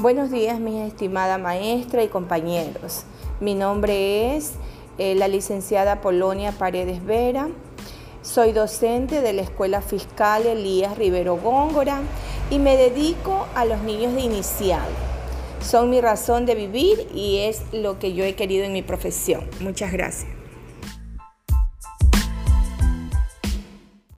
Buenos días, mi estimada maestra y compañeros. Mi nombre es eh, la licenciada Polonia Paredes Vera. Soy docente de la Escuela Fiscal Elías Rivero Góngora y me dedico a los niños de inicial. Son mi razón de vivir y es lo que yo he querido en mi profesión. Muchas gracias.